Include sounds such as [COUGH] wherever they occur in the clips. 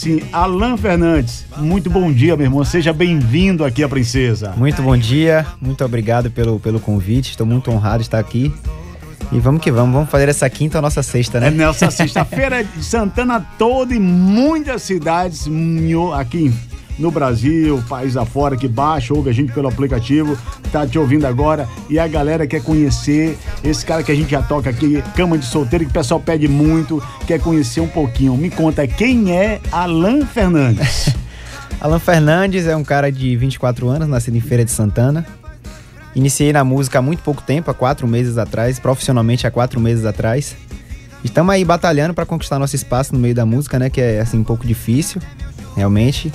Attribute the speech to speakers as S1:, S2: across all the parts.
S1: Sim, Alan Fernandes, muito bom dia, meu irmão. Seja bem-vindo aqui à Princesa.
S2: Muito bom dia, muito obrigado pelo, pelo convite. Estou muito honrado de estar aqui. E vamos que vamos, vamos fazer essa quinta a nossa sexta, né?
S1: É nessa sexta-feira de Santana toda e muitas cidades aqui no Brasil, país afora, que baixa, ouve a gente pelo aplicativo, tá te ouvindo agora. E a galera quer conhecer esse cara que a gente já toca aqui, Cama de Solteiro, que o pessoal pede muito, quer conhecer um pouquinho. Me conta, quem é Alan Fernandes? [LAUGHS]
S2: Alan Fernandes é um cara de 24 anos, nascido em Feira de Santana. Iniciei na música há muito pouco tempo, há quatro meses atrás, profissionalmente há quatro meses atrás. Estamos aí batalhando para conquistar nosso espaço no meio da música, né? Que é assim um pouco difícil, realmente.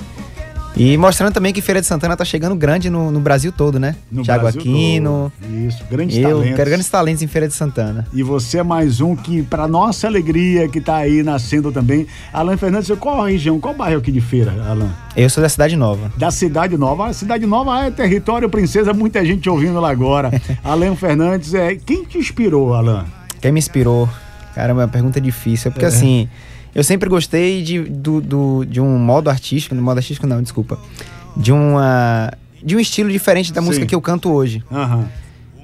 S2: E mostrando também que Feira de Santana tá chegando grande no, no Brasil todo, né?
S1: No
S2: Thiago
S1: Brasil
S2: Aquino.
S1: Todo. Isso, grandes
S2: eu,
S1: talentos.
S2: Quero grandes talentos em Feira de Santana.
S1: E você é mais um que, para nossa alegria, que tá aí nascendo também. Alan Fernandes, qual a região, qual bairro aqui de Feira, Alan?
S2: Eu sou da Cidade Nova.
S1: Da Cidade Nova. A Cidade Nova é território princesa, muita gente ouvindo lá agora. [LAUGHS] Alan Fernandes, é quem te inspirou, Alan?
S2: Quem me inspirou? Cara, é uma pergunta difícil. É porque é. assim, eu sempre gostei de, do, do, de um modo artístico, no modo artístico não, desculpa de uma de um estilo diferente da Sim. música que eu canto hoje.
S1: Uhum.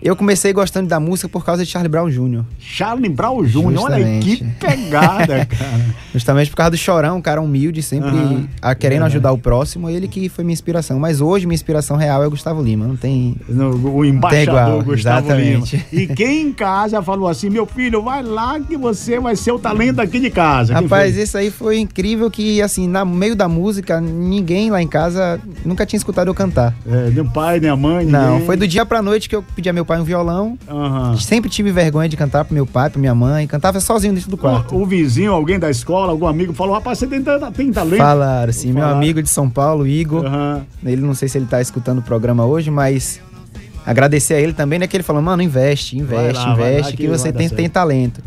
S2: Eu comecei gostando da música por causa de Charlie Brown Jr.
S1: Charlie Brown Jr., olha que pegada, [LAUGHS] cara.
S2: Justamente por causa do Chorão, um cara humilde, sempre uhum. a, querendo é. ajudar o próximo, ele que foi minha inspiração. Mas hoje minha inspiração real é o Gustavo Lima, não tem...
S1: No, o embaixador Gustavo Exatamente. Lima. E quem em casa falou assim, meu filho, vai lá que você vai ser o talento aqui de casa.
S2: Rapaz, isso aí foi incrível que, assim, no meio da música, ninguém lá em casa nunca tinha escutado eu cantar.
S1: É, nem o pai, nem a mãe, ninguém.
S2: Não, foi do dia pra noite que eu pedi a meu pai um violão.
S1: Uhum.
S2: Sempre tive vergonha de cantar pro meu pai, pra minha mãe. Cantava sozinho dentro do quarto.
S1: O, o vizinho, alguém da escola, algum amigo falou: rapaz, você tem, tem talento.
S2: Falaram, sim. Meu amigo de São Paulo, Igor. Uhum. Ele não sei se ele tá escutando o programa hoje, mas agradecer a ele também, né? Que ele falou: mano, investe, investe, lá, investe, lá, que, que você tem, tem talento.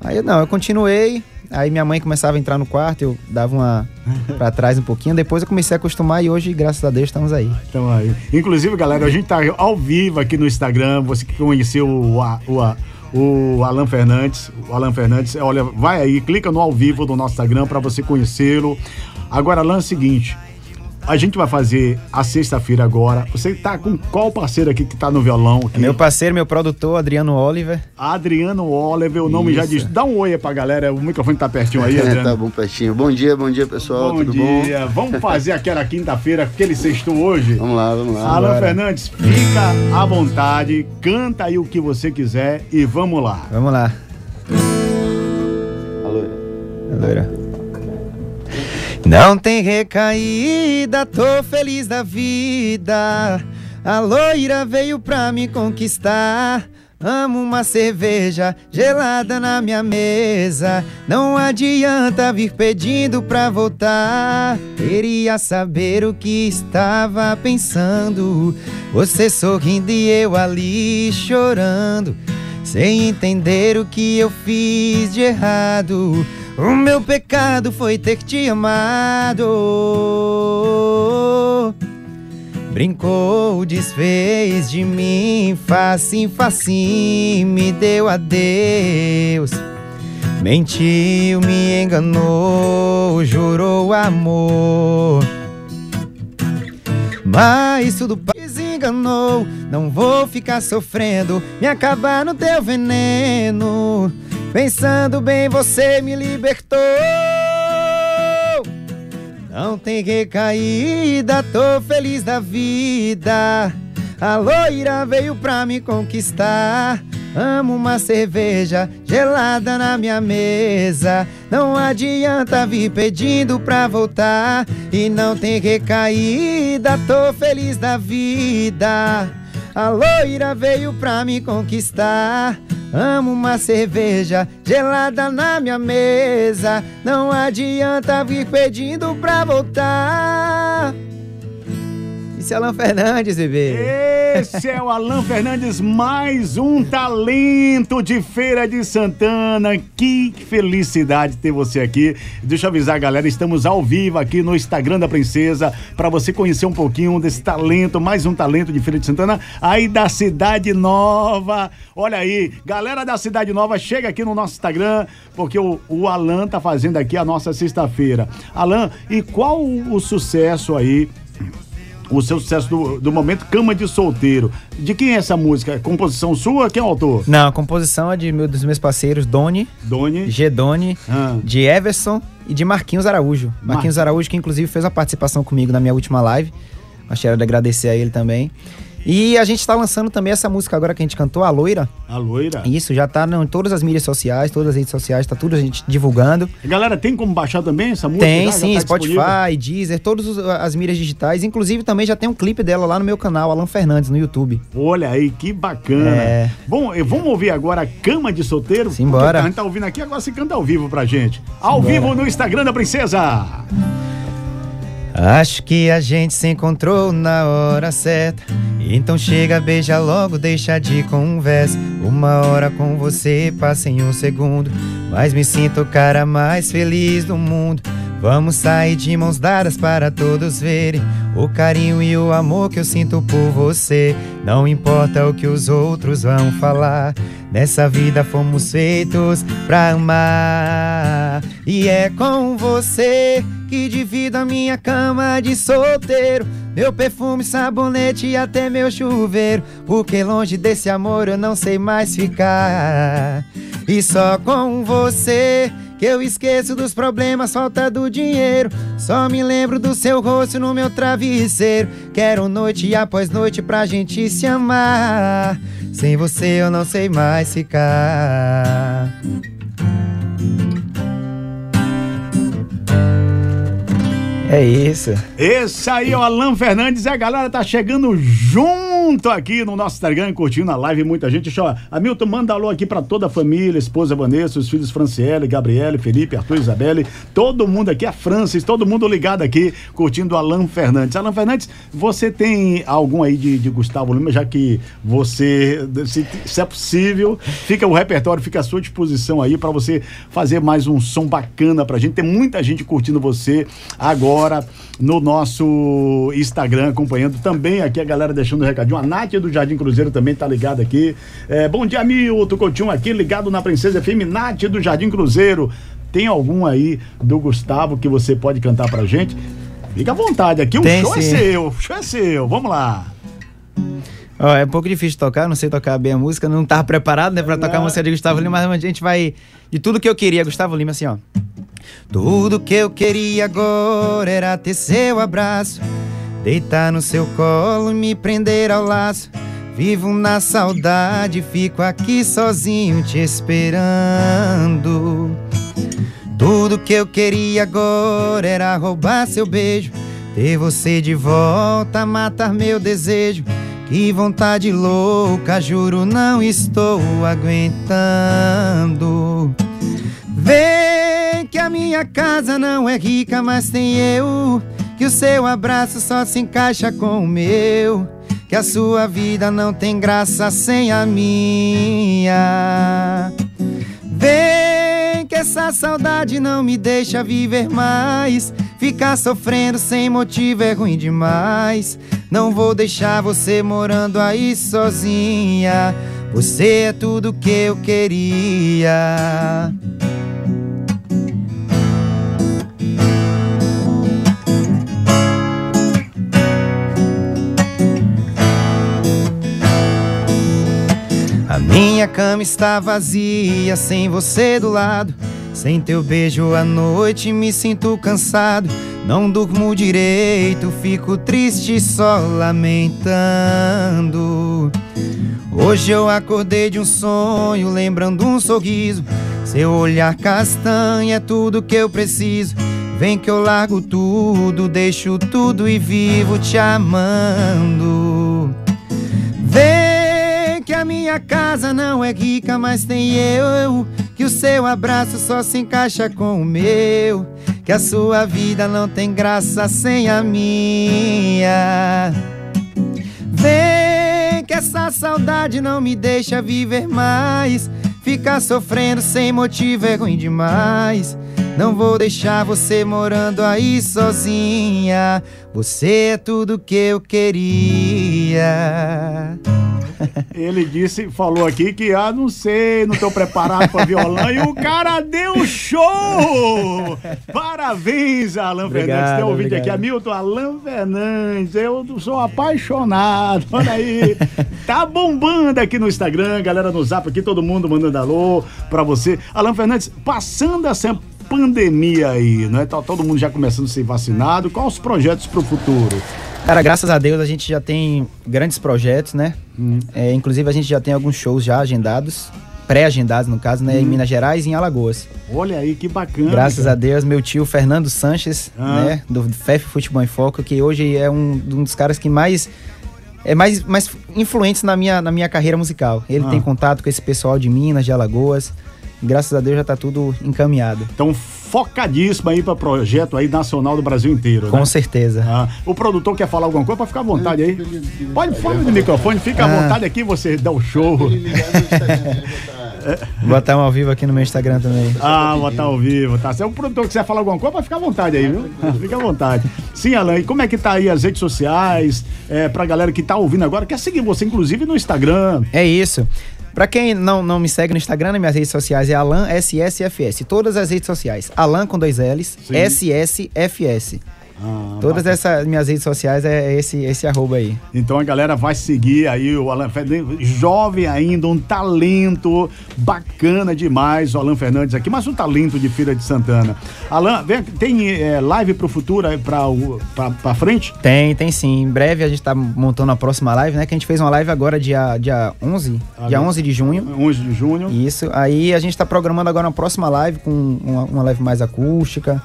S2: Aí não, eu continuei. Aí minha mãe começava a entrar no quarto, eu dava uma para trás um pouquinho. Depois eu comecei a acostumar e hoje, graças a Deus, estamos aí.
S1: Então aí. Inclusive, galera, a gente tá ao vivo aqui no Instagram. Você que conheceu o, o, o Alan Fernandes, o Alan Fernandes, olha, vai aí, clica no ao vivo do nosso Instagram para você conhecê-lo. Agora, Alan, é o seguinte, a gente vai fazer a sexta-feira agora. Você tá com qual parceiro aqui que tá no violão? Aqui?
S2: É meu parceiro, meu produtor, Adriano Oliver.
S1: Adriano Oliver, o nome Isso. já diz. Dá um oi aí pra galera, o microfone tá pertinho aí, [LAUGHS]
S3: Adriano. tá bom, pertinho. Bom dia, bom dia, pessoal.
S1: Bom
S3: Tudo
S1: dia. Bom? Vamos fazer aquela quinta-feira, aquele sexto hoje?
S3: Vamos lá, vamos lá.
S1: Alan Fernandes, fica à vontade, canta aí o que você quiser e vamos lá.
S2: Vamos lá.
S3: Alô.
S2: Alô. Não tem recaída, tô feliz da vida. A loira veio pra me conquistar. Amo uma cerveja gelada na minha mesa. Não adianta vir pedindo pra voltar. Queria saber o que estava pensando. Você sorrindo e eu ali chorando. Sem entender o que eu fiz de errado. O meu pecado foi ter te amado. Brincou, desfez de mim, facinho, facinho, me deu adeus. Mentiu, me enganou, jurou amor. Mas tudo desenganou, não vou ficar sofrendo, me acabar no teu veneno. Pensando bem, você me libertou. Não tem recaída, tô feliz da vida. A loira veio pra me conquistar. Amo uma cerveja gelada na minha mesa. Não adianta vir pedindo pra voltar. E não tem recaída, tô feliz da vida. A loira veio pra me conquistar. Amo uma cerveja gelada na minha mesa. Não adianta vir pedindo pra voltar. Isso é Alan Fernandes, bebê.
S1: Esse é o Alan Fernandes, mais um talento de Feira de Santana. Que felicidade ter você aqui. Deixa eu avisar, galera, estamos ao vivo aqui no Instagram da Princesa para você conhecer um pouquinho desse talento, mais um talento de Feira de Santana, aí da Cidade Nova. Olha aí, galera da Cidade Nova, chega aqui no nosso Instagram, porque o, o Alan tá fazendo aqui a nossa sexta-feira. Alan, e qual o sucesso aí? O seu sucesso do, do, momento Cama de Solteiro. De quem é essa música? É composição sua? Quem é o autor?
S2: Não, a composição é de meu, dos meus parceiros Doni,
S1: Doni,
S2: Gedoni, ah. de Everson e de Marquinhos Araújo. Mar... Marquinhos Araújo, que inclusive fez a participação comigo na minha última live. Gostaria de agradecer a ele também. E a gente está lançando também essa música agora que a gente cantou, A Loira.
S1: A Loira.
S2: Isso, já tá em todas as mídias sociais, todas as redes sociais, tá tudo a gente divulgando.
S1: Galera, tem como baixar também essa música?
S2: Tem, já, sim, já tá Spotify, disponível? Deezer, todas as mídias digitais. Inclusive também já tem um clipe dela lá no meu canal, Alan Fernandes, no YouTube.
S1: Olha aí, que bacana. É... Bom, vamos ouvir agora a Cama de Solteiro?
S2: Simbora.
S1: A gente tá ouvindo aqui, agora se canta ao vivo pra gente. Ao Simbora. vivo no Instagram da Princesa.
S2: Acho que a gente se encontrou na hora certa. Então chega, beija logo, deixa de conversa. Uma hora com você passa em um segundo. Mas me sinto o cara mais feliz do mundo. Vamos sair de mãos dadas para todos verem o carinho e o amor que eu sinto por você. Não importa o que os outros vão falar. Nessa vida fomos feitos pra amar. E é com você que divido a minha cama de solteiro. Meu perfume, sabonete e até meu chuveiro. Porque longe desse amor eu não sei mais ficar. E só com você que eu esqueço dos problemas, falta do dinheiro. Só me lembro do seu rosto no meu travesseiro. Quero noite após noite pra gente se amar. Sem você eu não sei mais ficar. É isso.
S1: Esse aí é o Alan Fernandes e a galera tá chegando junto aqui no nosso Instagram, curtindo a live, muita gente. Deixa eu... Hamilton, manda alô aqui pra toda a família, esposa Vanessa, os filhos Franciele, Gabriele, Felipe, Arthur, Isabelle, todo mundo aqui, a Francis, todo mundo ligado aqui, curtindo Alan Fernandes. Alan Fernandes, você tem algum aí de, de Gustavo Lima, já que você, se, se, é possível, fica o repertório, fica à sua disposição aí para você fazer mais um som bacana pra gente. Tem muita gente curtindo você agora no nosso Instagram, acompanhando também aqui a galera deixando o um A Nath do Jardim Cruzeiro também tá ligada aqui. É, bom dia, Milton Coutinho aqui, ligado na Princesa FM, Nath do Jardim Cruzeiro. Tem algum aí do Gustavo que você pode cantar pra gente? Fica à vontade aqui, o Tem, show é sim. é seu, o show é seu, vamos lá.
S2: Oh, é um pouco difícil tocar, não sei tocar bem a música, não tava preparado, né, pra tocar a música de Gustavo Lima, mas a gente vai de tudo que eu queria, Gustavo Lima, assim, ó. Tudo que eu queria agora era ter seu abraço, deitar no seu colo e me prender ao laço. Vivo na saudade, fico aqui sozinho te esperando. Tudo que eu queria agora era roubar seu beijo, ter você de volta, matar meu desejo. Que vontade louca, juro, não estou aguentando. Vem que a minha casa não é rica, mas tem eu. Que o seu abraço só se encaixa com o meu. Que a sua vida não tem graça sem a minha. Vem que essa saudade não me deixa viver mais. Ficar sofrendo sem motivo é ruim demais. Não vou deixar você morando aí sozinha. Você é tudo que eu queria. Minha cama está vazia, sem você do lado. Sem teu beijo à noite me sinto cansado. Não durmo direito, fico triste só lamentando. Hoje eu acordei de um sonho, lembrando um sorriso. Seu olhar castanho é tudo que eu preciso. Vem que eu largo tudo, deixo tudo e vivo te amando. Minha casa não é rica, mas tem eu. Que o seu abraço só se encaixa com o meu. Que a sua vida não tem graça sem a minha. Vem que essa saudade não me deixa viver mais. Ficar sofrendo sem motivo é ruim demais. Não vou deixar você morando aí sozinha. Você é tudo que eu queria.
S1: Ele disse, falou aqui que, ah, não sei, não tô preparado para violão. e o cara deu show! Parabéns, Alan
S2: Obrigado,
S1: Fernandes. Tem um vídeo aqui, Hamilton Alan Fernandes. Eu sou apaixonado. Olha aí. Tá bombando aqui no Instagram, galera no zap aqui, todo mundo mandando alô pra você. Alan Fernandes, passando essa pandemia aí, né? Tá todo mundo já começando a ser vacinado. Quais os projetos pro futuro?
S2: Cara, graças a Deus a gente já tem grandes projetos, né? É, inclusive a gente já tem alguns shows já agendados, pré-agendados no caso, né? Em Minas Gerais e em Alagoas.
S1: Olha aí que bacana.
S2: Graças
S1: cara.
S2: a Deus, meu tio Fernando Sanches,
S1: Ah.
S2: né? Do FEF Futebol em Foco, que hoje é um, um dos caras que mais é mais, mais influentes na minha, na minha carreira musical. Ele
S1: Ah.
S2: tem contato com esse pessoal de Minas, de Alagoas. Graças a Deus já tá tudo encaminhado.
S1: Então, focadíssimo aí para projeto aí nacional do Brasil inteiro,
S2: Com
S1: né?
S2: certeza.
S1: Ah, o produtor quer falar alguma coisa, pode ficar à vontade aí. Pode falar no microfone, fica à
S2: Ah.
S1: vontade aqui, você dá o show.
S2: Vou botar um ao vivo aqui no meu Instagram também.
S1: Ah, botar ao vivo, tá? Se é o produtor que quiser falar alguma coisa, pode ficar à vontade aí, viu? [LAUGHS] Fica à vontade. Sim, Alan, e como é que tá aí as redes sociais? É, pra galera que tá ouvindo agora, quer seguir você, inclusive, no Instagram.
S2: É isso. Pra quem não, não me segue no Instagram, nas minhas redes sociais é Alan SSFS. Todas as redes sociais. Alan com dois L's,
S1: Sim.
S2: SSFS.
S1: Ah,
S2: Todas essas minhas redes sociais é esse, esse arroba aí.
S1: Então a galera vai seguir aí o Alan Fernandes, jovem ainda, um talento bacana demais, o Alan Fernandes aqui, mas um talento de Feira de Santana. Alan, vem, tem é, live pro futuro pra, pra, pra frente?
S2: Tem, tem sim. Em breve a gente tá montando a próxima live, né? Que a gente fez uma live agora dia, dia 11,
S1: Ah,
S2: dia
S1: bem.
S2: 11 de junho.
S1: 11 de junho.
S2: Isso. Aí a gente tá programando agora uma próxima live com uma, uma live mais acústica,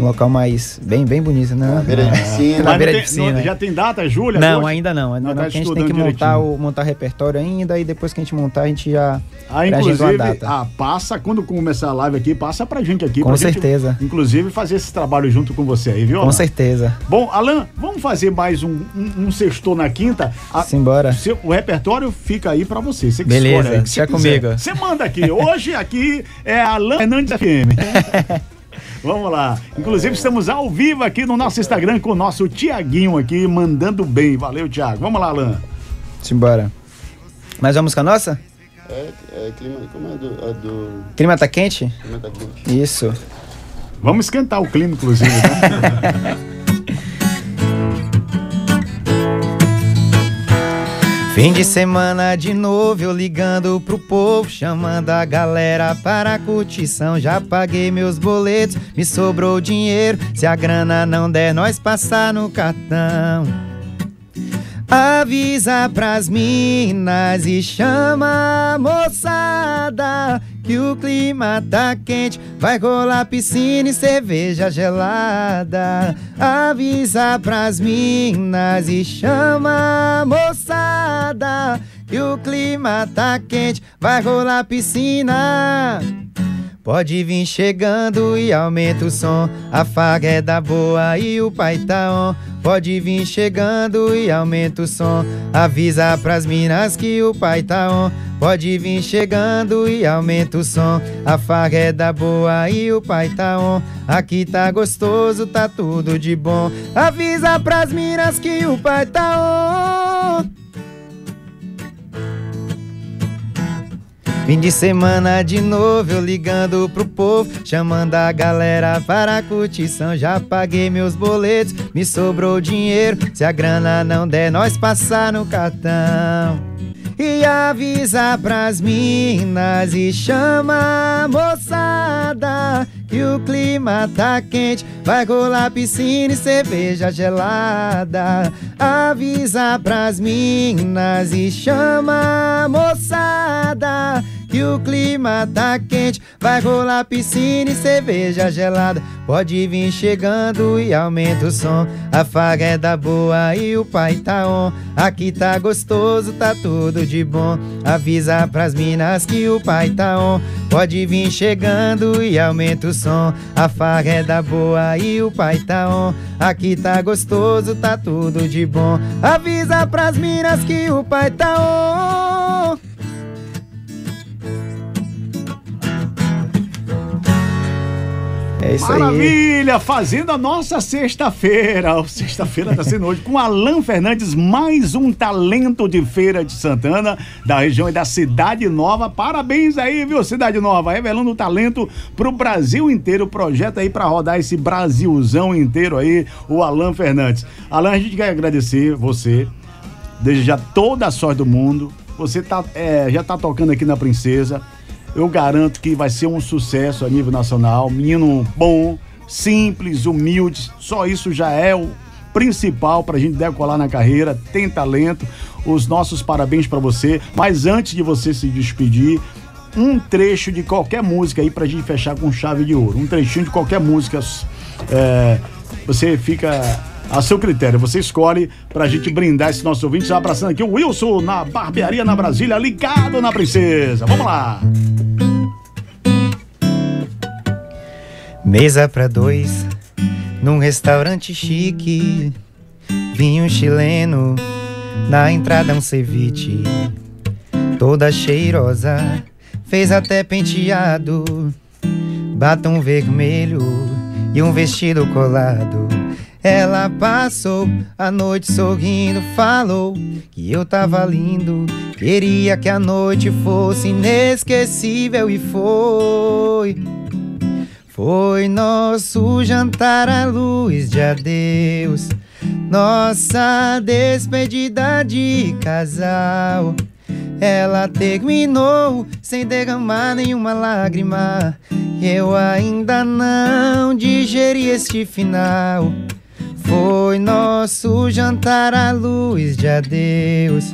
S2: um local mais bem, bem bonito, né?
S3: Beira de piscina.
S2: Na beira de piscina.
S1: não- já tem data, Júlia?
S2: Não,
S1: Hoje?
S2: ainda não. Ainda
S1: Não,
S2: não,
S1: tá
S2: a gente tem que montar
S1: direitinho.
S2: o montar repertório ainda e depois que a gente montar, a gente já
S1: Ah, inclusive,
S2: data.
S1: ah, passa, quando começar a live aqui, passa pra gente aqui.
S2: Com
S1: pra gente,
S2: certeza.
S1: inclusive, fazer esse trabalho junto com você aí, viu?
S2: Com
S1: Alan?
S2: certeza.
S1: Bom, Alan, vamos fazer mais um, um, um sextou na quinta? A-
S2: Simbora.
S1: seu- o repertório fica aí pra você. Você que
S2: Beleza,
S1: escolhe aí,
S2: deixa comigo.
S1: Você manda aqui. Hoje aqui é Alan Fernandes FM. [LAUGHS] Vamos lá. Inclusive, estamos ao vivo aqui no nosso Instagram com o nosso Tiaguinho aqui, mandando bem. Valeu, Tiago. Vamos lá, Alan.
S2: Simbora. Mais uma música nossa?
S3: É, é clima, como é do, é do
S2: Clima tá quente?
S3: clima tá quente.
S2: Isso.
S1: Vamos esquentar o clima, inclusive. Tá? [LAUGHS]
S2: Fim de semana de novo, eu ligando pro povo, chamando a galera para a curtição. Já paguei meus boletos, me sobrou dinheiro. Se a grana não der, nós passar no cartão. Avisa pras minas e chama a moçada que o clima tá quente, vai rolar piscina e cerveja gelada. Avisa pras minas e chama a moçada que o clima tá quente, vai rolar piscina. Pode vir chegando e aumenta o som. A faga é da boa e o pai tá on. Pode vir chegando e aumenta o som. Avisa pras minas que o pai tá on. Pode vir chegando e aumenta o som. A faga é da boa e o pai tá on. Aqui tá gostoso, tá tudo de bom. Avisa pras minas que o pai tá on. Fim de semana de novo, eu ligando pro povo, chamando a galera para a curtição. Já paguei meus boletos, me sobrou dinheiro. Se a grana não der, nós passar no cartão. E avisa pras minas e chama a moçada que o clima tá quente, vai rolar piscina e cerveja gelada. Avisa pras minas e chama a moçada que o clima tá quente. Vai rolar piscina e cerveja gelada. Pode vir chegando e aumenta o som. A faga é da boa e o pai tá on. Aqui tá gostoso, tá tudo de bom. Avisa pras minas que o pai tá on. Pode vir chegando e aumenta o som. A faga é da boa e o pai tá on. Aqui tá gostoso, tá tudo de bom. Avisa pras minas que o pai tá on.
S1: É isso Maravilha! Aí. Fazendo a nossa sexta-feira. [LAUGHS] Sexta-feira tá sendo hoje com Alan Fernandes, mais um talento de Feira de Santana, da região e da Cidade Nova. Parabéns aí, viu, Cidade Nova? Revelando o talento pro Brasil inteiro. Projeto aí para rodar esse Brasilzão inteiro aí, o Alan Fernandes. Alan, a gente quer agradecer você, desejar toda a sorte do mundo. Você tá, é, já tá tocando aqui na Princesa eu garanto que vai ser um sucesso a nível nacional. Menino bom, simples, humilde, só isso já é o principal para a gente decolar na carreira. Tem talento. Os nossos parabéns para você. Mas antes de você se despedir, um trecho de qualquer música aí para a gente fechar com chave de ouro. Um trechinho de qualquer música. É, você fica a seu critério. Você escolhe pra gente brindar esse nosso ouvinte. Já abraçando aqui o Wilson na barbearia na Brasília, ligado na princesa. Vamos lá!
S2: Mesa pra dois, num restaurante chique. Vinho chileno, na entrada um ceviche. Toda cheirosa, fez até penteado. Batom vermelho e um vestido colado. Ela passou a noite sorrindo, falou que eu tava lindo. Queria que a noite fosse inesquecível e foi. Foi nosso jantar à luz de adeus, nossa despedida de casal. Ela terminou sem derramar nenhuma lágrima. Eu ainda não digeri este final. Foi nosso jantar à luz de adeus,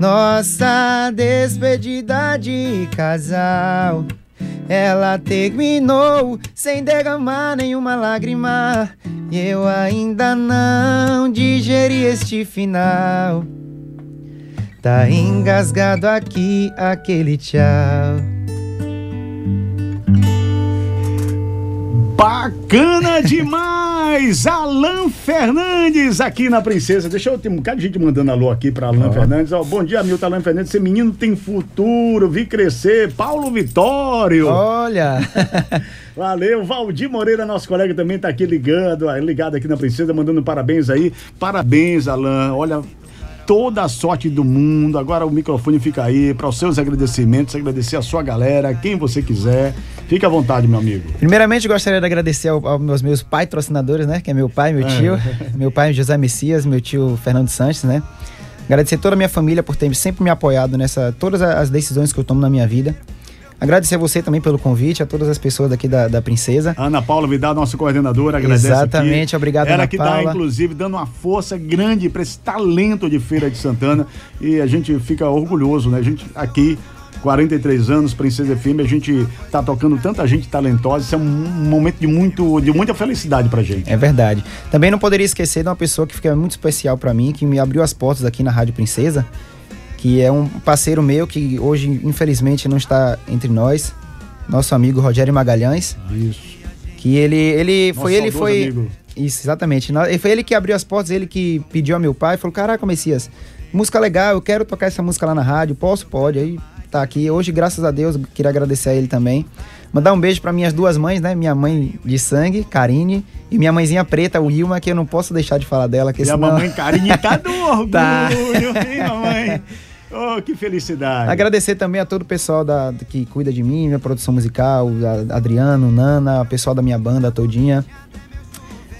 S2: nossa despedida de casal. Ela terminou sem derramar nenhuma lágrima. E eu ainda não digeri este final. Tá engasgado aqui aquele tchau.
S1: Bacana demais! [LAUGHS] Alan Fernandes aqui na Princesa. Deixa eu ter um bocado de gente mandando alô aqui para Alan Fernandes. Ó, bom dia, Milton Alan Fernandes. Esse menino tem futuro, vi crescer. Paulo Vitório.
S2: Olha! [LAUGHS]
S1: Valeu, Valdir Moreira, nosso colega, também tá aqui ligando, ligado aqui na Princesa, mandando parabéns aí. Parabéns, Alan. Olha, toda a sorte do mundo. Agora o microfone fica aí para os seus agradecimentos, agradecer a sua galera, quem você quiser. Fique à vontade, meu amigo.
S2: Primeiramente, gostaria de agradecer ao, aos meus patrocinadores, né? Que é meu pai, meu tio, é. meu pai José Messias, meu tio Fernando Santos, né? Agradecer toda a minha família por ter sempre me apoiado nessa todas as decisões que eu tomo na minha vida. Agradecer você também pelo convite, a todas as pessoas daqui da, da Princesa.
S1: Ana Paula Vidal, nossa coordenadora, agradece
S2: Exatamente, aqui. obrigado,
S1: Ela Ana que está, inclusive, dando uma força grande para esse talento de Feira de Santana e a gente fica orgulhoso, né? A gente aqui 43 anos, Princesa FM, a gente tá tocando tanta gente talentosa, isso é um momento de, muito, de muita felicidade pra gente.
S2: É verdade. Também não poderia esquecer de uma pessoa que fica muito especial para mim, que me abriu as portas aqui na Rádio Princesa, que é um parceiro meu que hoje, infelizmente, não está entre nós, nosso amigo Rogério Magalhães.
S1: Isso.
S2: Que ele, ele Nosso foi, ele foi. Amigo. Isso, exatamente. Foi ele que abriu as portas, ele que pediu ao meu pai, falou: Caraca, Messias, música legal, eu quero tocar essa música lá na rádio, posso? Pode. Aí tá aqui. Hoje, graças a Deus, queria agradecer a ele também. Mandar um beijo para minhas duas mães, né? Minha mãe de sangue, Karine, e minha mãezinha preta, Wilma, que eu não posso deixar de falar dela. Que
S1: Minha senão... mamãe Karine tá do [LAUGHS] orgulho, tá. hein, mamãe? [LAUGHS] Oh, que felicidade.
S2: Agradecer também a todo o pessoal da, que cuida de mim, minha produção musical, Adriano, Nana, o pessoal da minha banda todinha.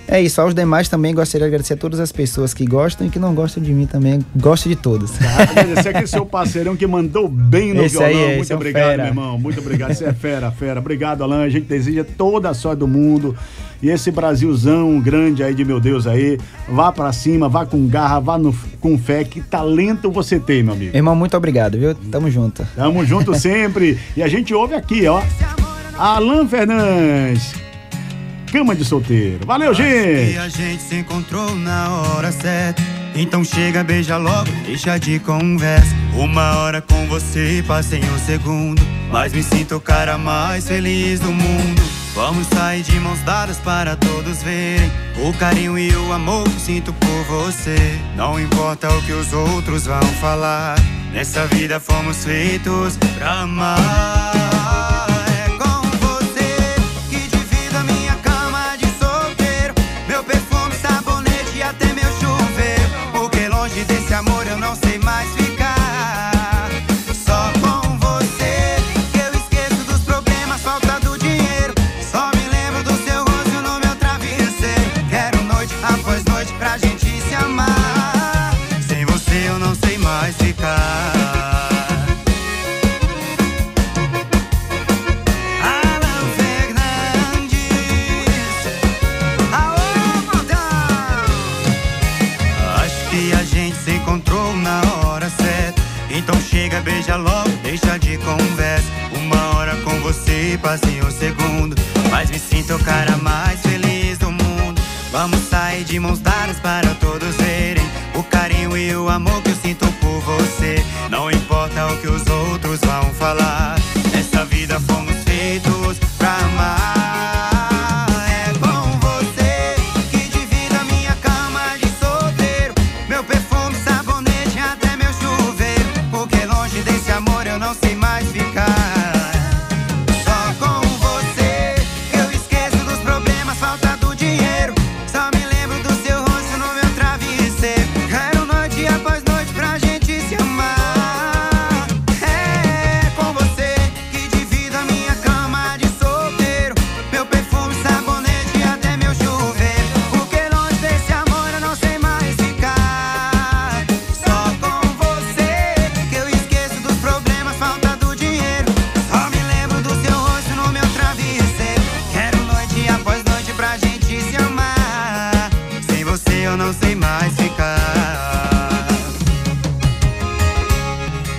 S4: É isso, aos demais também gostaria de agradecer a todas as pessoas que gostam e que não gostam de mim também. Gosto de todos.
S1: Tá, agradecer aqui seu parceirão que mandou bem no
S4: Esse
S1: violão.
S4: é,
S1: Muito
S4: é
S1: obrigado,
S4: fera.
S1: meu irmão. Muito obrigado. Você é fera, fera. Obrigado, Alan. A gente deseja toda a sorte do mundo. E esse Brasilzão grande aí de meu Deus aí, vá pra cima, vá com garra, vá no- com fé. Que talento você tem, meu amigo.
S4: Irmão, muito obrigado, viu? Tamo junto.
S1: Tamo junto sempre. E a gente ouve aqui, ó. Alan Fernandes. Cama de solteiro. Valeu,
S2: E
S1: gente.
S2: a gente se encontrou na hora certa. Então chega, beija logo, deixa de conversa. Uma hora com você, passei um segundo. Mas me sinto o cara mais feliz do mundo. Vamos sair de mãos dadas para todos verem o carinho e o amor que sinto por você. Não importa o que os outros vão falar. Nessa vida fomos feitos pra amar. Você, passei um segundo. Mas me sinto o cara mais feliz do mundo. Vamos sair de mãos dadas para todos